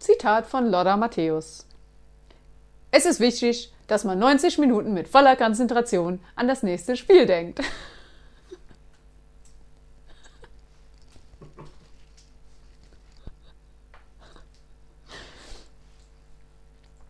Zitat von Lotta Matthäus. Es ist wichtig, dass man 90 Minuten mit voller Konzentration an das nächste Spiel denkt.